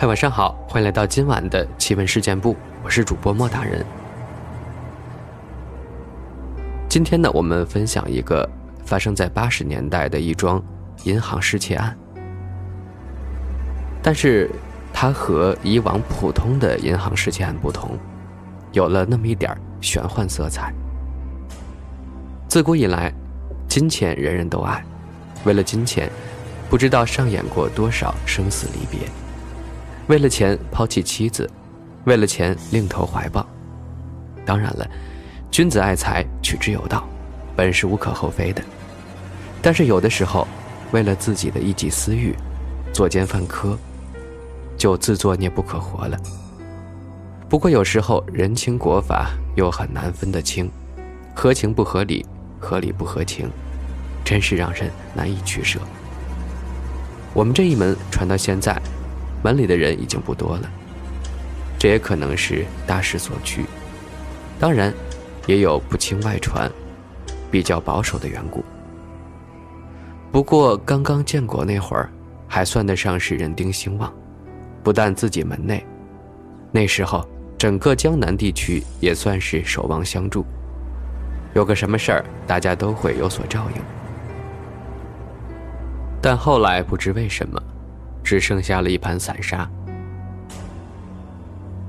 嗨，晚上好，欢迎来到今晚的奇闻事件部，我是主播莫大人。今天呢，我们分享一个发生在八十年代的一桩银行失窃案，但是它和以往普通的银行失窃案不同，有了那么一点玄幻色彩。自古以来，金钱人人都爱，为了金钱，不知道上演过多少生死离别。为了钱抛弃妻子，为了钱另投怀抱。当然了，君子爱财，取之有道，本是无可厚非的。但是有的时候，为了自己的一己私欲，作奸犯科，就自作孽不可活了。不过有时候人情国法又很难分得清，合情不合理，合理不合情，真是让人难以取舍。我们这一门传到现在。门里的人已经不多了，这也可能是大势所趋，当然，也有不轻外传、比较保守的缘故。不过刚刚建国那会儿，还算得上是人丁兴旺，不但自己门内，那时候整个江南地区也算是守望相助，有个什么事儿，大家都会有所照应。但后来不知为什么。只剩下了一盘散沙。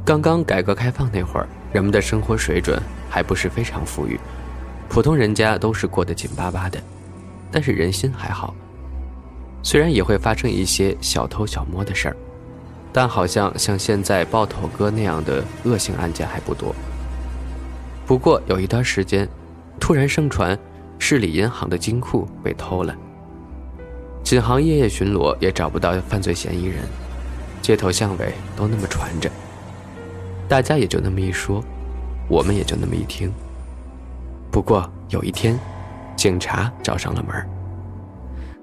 刚刚改革开放那会儿，人们的生活水准还不是非常富裕，普通人家都是过得紧巴巴的，但是人心还好。虽然也会发生一些小偷小摸的事儿，但好像像现在爆头哥那样的恶性案件还不多。不过有一段时间，突然盛传市里银行的金库被偷了。警行夜夜巡逻，也找不到犯罪嫌疑人，街头巷尾都那么传着，大家也就那么一说，我们也就那么一听。不过有一天，警察找上了门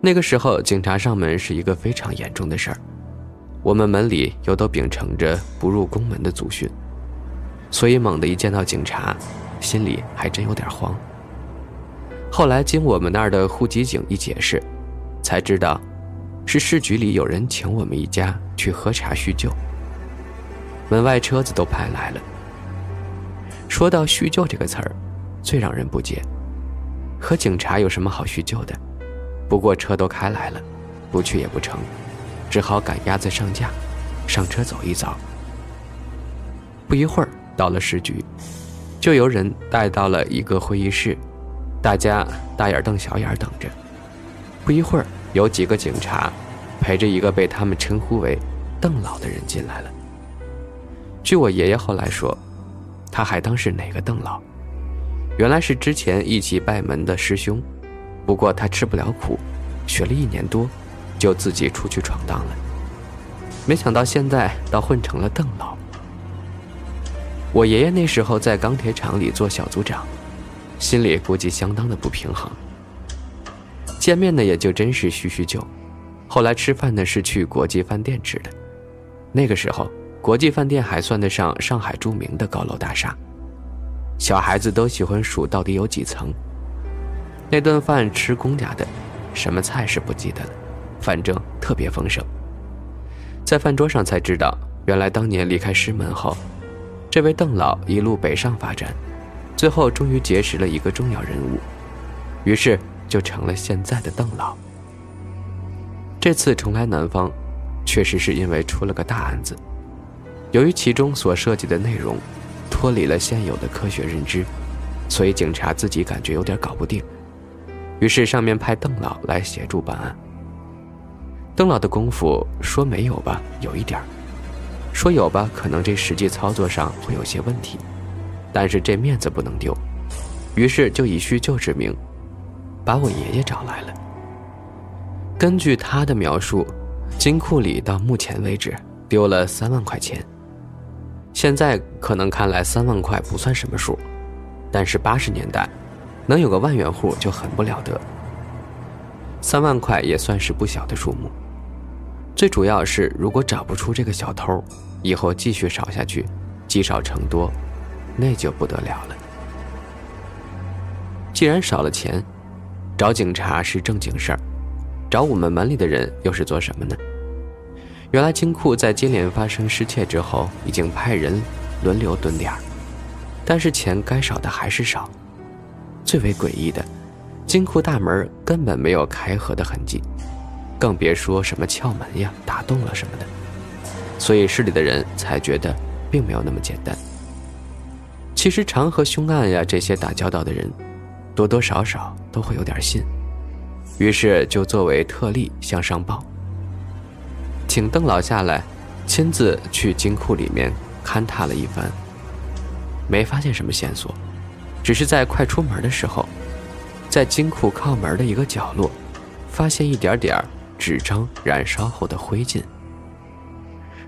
那个时候，警察上门是一个非常严重的事儿，我们门里又都秉承着不入宫门的祖训，所以猛地一见到警察，心里还真有点慌。后来经我们那儿的户籍警一解释。才知道，是市局里有人请我们一家去喝茶叙旧。门外车子都派来了。说到叙旧这个词儿，最让人不解。和警察有什么好叙旧的？不过车都开来了，不去也不成，只好赶鸭子上架，上车走一遭。不一会儿到了市局，就由人带到了一个会议室，大家大眼瞪小眼等着。不一会儿。有几个警察陪着一个被他们称呼为邓老的人进来了。据我爷爷后来说，他还当是哪个邓老，原来是之前一起拜门的师兄，不过他吃不了苦，学了一年多，就自己出去闯荡了。没想到现在倒混成了邓老。我爷爷那时候在钢铁厂里做小组长，心里估计相当的不平衡。见面呢，也就真是叙叙旧。后来吃饭呢，是去国际饭店吃的。那个时候，国际饭店还算得上上海著名的高楼大厦。小孩子都喜欢数到底有几层。那顿饭吃公家的，什么菜是不记得了，反正特别丰盛。在饭桌上才知道，原来当年离开师门后，这位邓老一路北上发展，最后终于结识了一个重要人物，于是。就成了现在的邓老。这次重来南方，确实是因为出了个大案子。由于其中所涉及的内容脱离了现有的科学认知，所以警察自己感觉有点搞不定。于是上面派邓老来协助办案。邓老的功夫说没有吧，有一点；说有吧，可能这实际操作上会有些问题。但是这面子不能丢，于是就以叙旧之名。把我爷爷找来了。根据他的描述，金库里到目前为止丢了三万块钱。现在可能看来三万块不算什么数，但是八十年代，能有个万元户就很不了得。三万块也算是不小的数目。最主要是，如果找不出这个小偷，以后继续少下去，积少成多，那就不得了了。既然少了钱。找警察是正经事儿，找我们门里的人又是做什么呢？原来金库在接连发生失窃之后，已经派人轮流蹲点儿，但是钱该少的还是少。最为诡异的，金库大门根本没有开合的痕迹，更别说什么撬门呀、打洞了什么的。所以市里的人才觉得并没有那么简单。其实常和凶案呀这些打交道的人，多多少少都会有点信，于是就作为特例向上报，请邓老下来，亲自去金库里面勘探了一番，没发现什么线索，只是在快出门的时候，在金库靠门的一个角落，发现一点点纸张燃烧后的灰烬。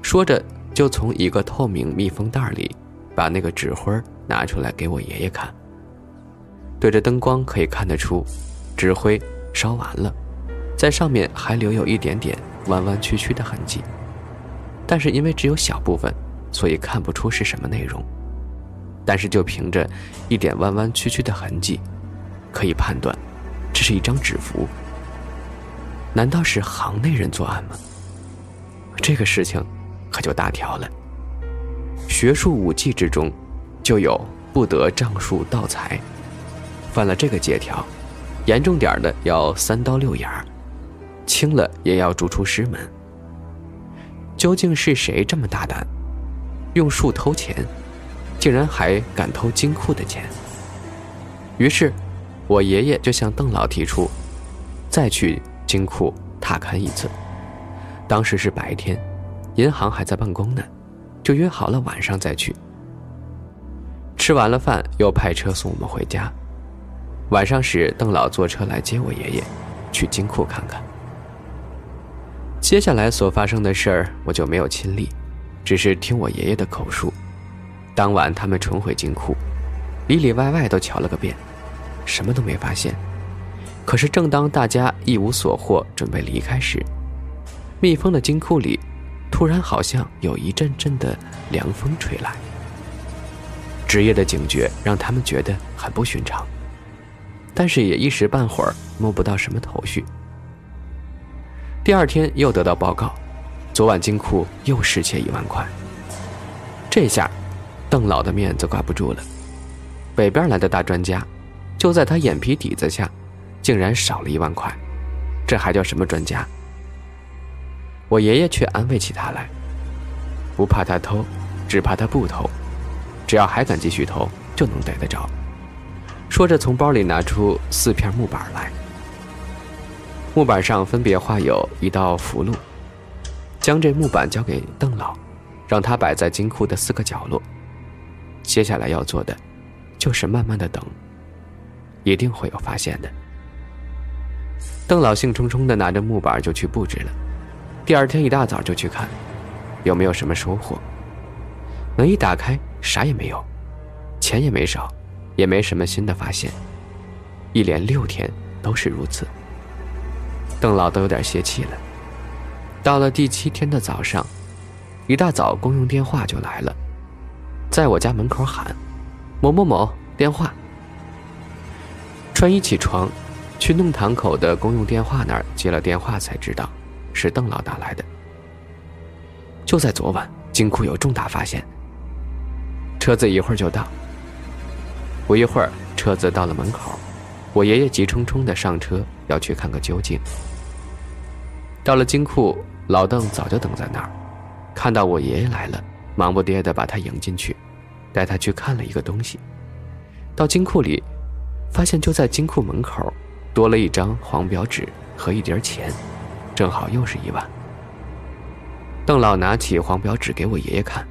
说着，就从一个透明密封袋里，把那个纸灰拿出来给我爷爷看。对着灯光可以看得出，纸灰烧完了，在上面还留有一点点弯弯曲曲的痕迹，但是因为只有小部分，所以看不出是什么内容。但是就凭着一点弯弯曲曲的痕迹，可以判断，这是一张纸符。难道是行内人作案吗？这个事情可就大条了。学术武技之中。就有不得仗术盗财，犯了这个借条，严重点的要三刀六眼儿，轻了也要逐出师门。究竟是谁这么大胆，用树偷钱，竟然还敢偷金库的钱？于是，我爷爷就向邓老提出，再去金库踏勘一次。当时是白天，银行还在办公呢，就约好了晚上再去。吃完了饭，又派车送我们回家。晚上时，邓老坐车来接我爷爷，去金库看看。接下来所发生的事儿，我就没有亲历，只是听我爷爷的口述。当晚他们重回金库，里里外外都瞧了个遍，什么都没发现。可是正当大家一无所获，准备离开时，密封的金库里，突然好像有一阵阵的凉风吹来。职业的警觉让他们觉得很不寻常，但是也一时半会儿摸不到什么头绪。第二天又得到报告，昨晚金库又失窃一万块。这下，邓老的面子挂不住了。北边来的大专家，就在他眼皮底子下，竟然少了一万块，这还叫什么专家？我爷爷却安慰起他来，不怕他偷，只怕他不偷。只要还敢继续偷，就能逮得着。说着，从包里拿出四片木板来，木板上分别画有一道符箓，将这木板交给邓老，让他摆在金库的四个角落。接下来要做的，就是慢慢的等，一定会有发现的。邓老兴冲冲的拿着木板就去布置了，第二天一大早就去看，有没有什么收获。门一打开，啥也没有，钱也没少，也没什么新的发现。一连六天都是如此，邓老都有点泄气了。到了第七天的早上，一大早公用电话就来了，在我家门口喊：“某某某，电话。”穿衣起床，去弄堂口的公用电话那儿接了电话，才知道是邓老打来的。就在昨晚，金库有重大发现。车子一会儿就到。不一会儿，车子到了门口，我爷爷急冲冲的上车，要去看个究竟。到了金库，老邓早就等在那儿，看到我爷爷来了，忙不迭的把他迎进去，带他去看了一个东西。到金库里，发现就在金库门口，多了一张黄表纸和一叠钱，正好又是一万。邓老拿起黄表纸给我爷爷看，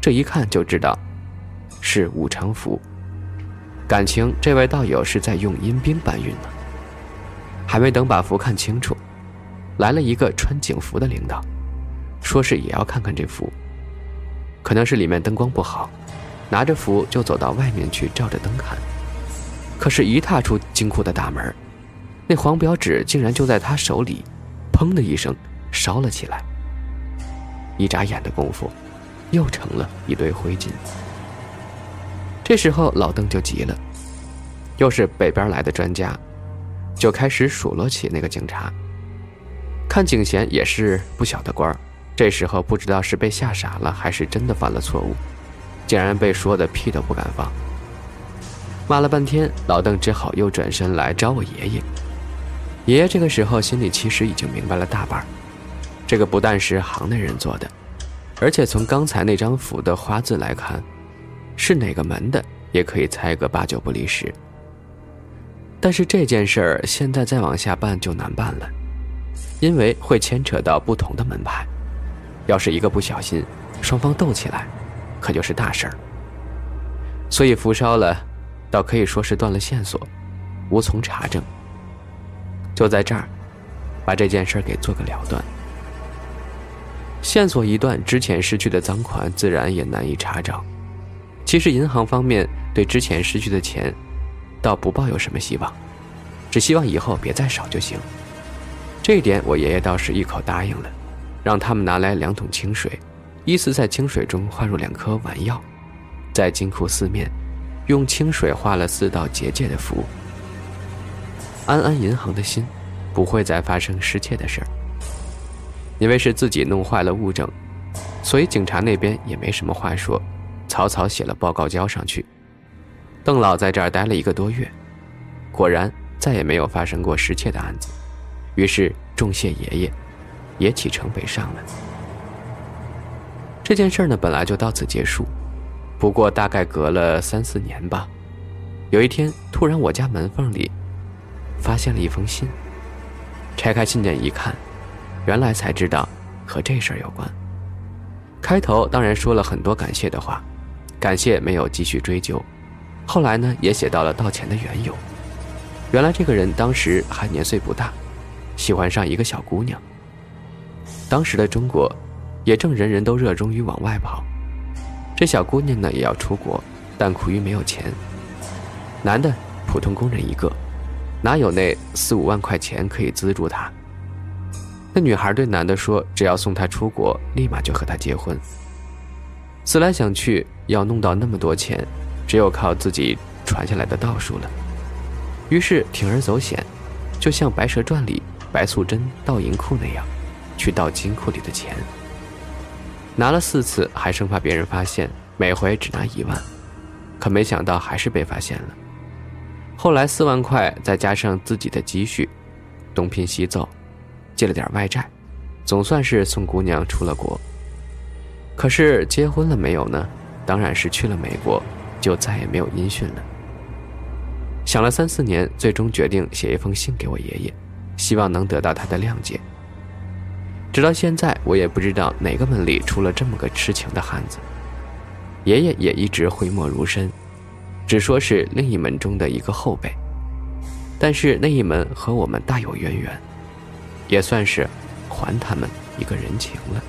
这一看就知道。是五常符，感情这位道友是在用阴兵搬运呢。还没等把符看清楚，来了一个穿警服的领导，说是也要看看这符。可能是里面灯光不好，拿着符就走到外面去照着灯看。可是，一踏出金库的大门，那黄表纸竟然就在他手里，砰的一声烧了起来。一眨眼的功夫，又成了一堆灰烬。这时候老邓就急了，又是北边来的专家，就开始数落起那个警察。看警衔也是不小的官这时候不知道是被吓傻了，还是真的犯了错误，竟然被说的屁都不敢放。骂了半天，老邓只好又转身来找我爷爷。爷爷这个时候心里其实已经明白了大半，这个不但是行内人做的，而且从刚才那张符的花字来看，是哪个门的也可以猜个八九不离十。但是这件事儿现在再往下办就难办了，因为会牵扯到不同的门派，要是一个不小心，双方斗起来，可就是大事儿。所以符烧了，倒可以说是断了线索，无从查证。就在这儿，把这件事给做个了断。线索一断，之前失去的赃款自然也难以查找。其实银行方面对之前失去的钱，倒不抱有什么希望，只希望以后别再少就行。这一点我爷爷倒是一口答应了，让他们拿来两桶清水，依次在清水中画入两颗丸药，在金库四面用清水画了四道结界的符。安安银行的心，不会再发生失窃的事儿。因为是自己弄坏了物证，所以警察那边也没什么话说，草草写了报告交上去。邓老在这儿待了一个多月，果然再也没有发生过失窃的案子，于是重谢爷爷，也启程北上了。这件事呢，本来就到此结束，不过大概隔了三四年吧，有一天突然我家门缝里。发现了一封信，拆开信件一看，原来才知道和这事儿有关。开头当然说了很多感谢的话，感谢没有继续追究。后来呢，也写到了道歉的缘由。原来这个人当时还年岁不大，喜欢上一个小姑娘。当时的中国，也正人人都热衷于往外跑，这小姑娘呢也要出国，但苦于没有钱。男的普通工人一个。哪有那四五万块钱可以资助她？那女孩对男的说：“只要送她出国，立马就和他结婚。”思来想去，要弄到那么多钱，只有靠自己传下来的道术了。于是铤而走险，就像《白蛇传》里白素贞盗银库那样，去盗金库里的钱。拿了四次，还生怕别人发现，每回只拿一万，可没想到还是被发现了。后来四万块，再加上自己的积蓄，东拼西凑，借了点外债，总算是送姑娘出了国。可是结婚了没有呢？当然是去了美国，就再也没有音讯了。想了三四年，最终决定写一封信给我爷爷，希望能得到他的谅解。直到现在，我也不知道哪个门里出了这么个痴情的汉子。爷爷也一直讳莫如深。只说是另一门中的一个后辈，但是那一门和我们大有渊源，也算是还他们一个人情了。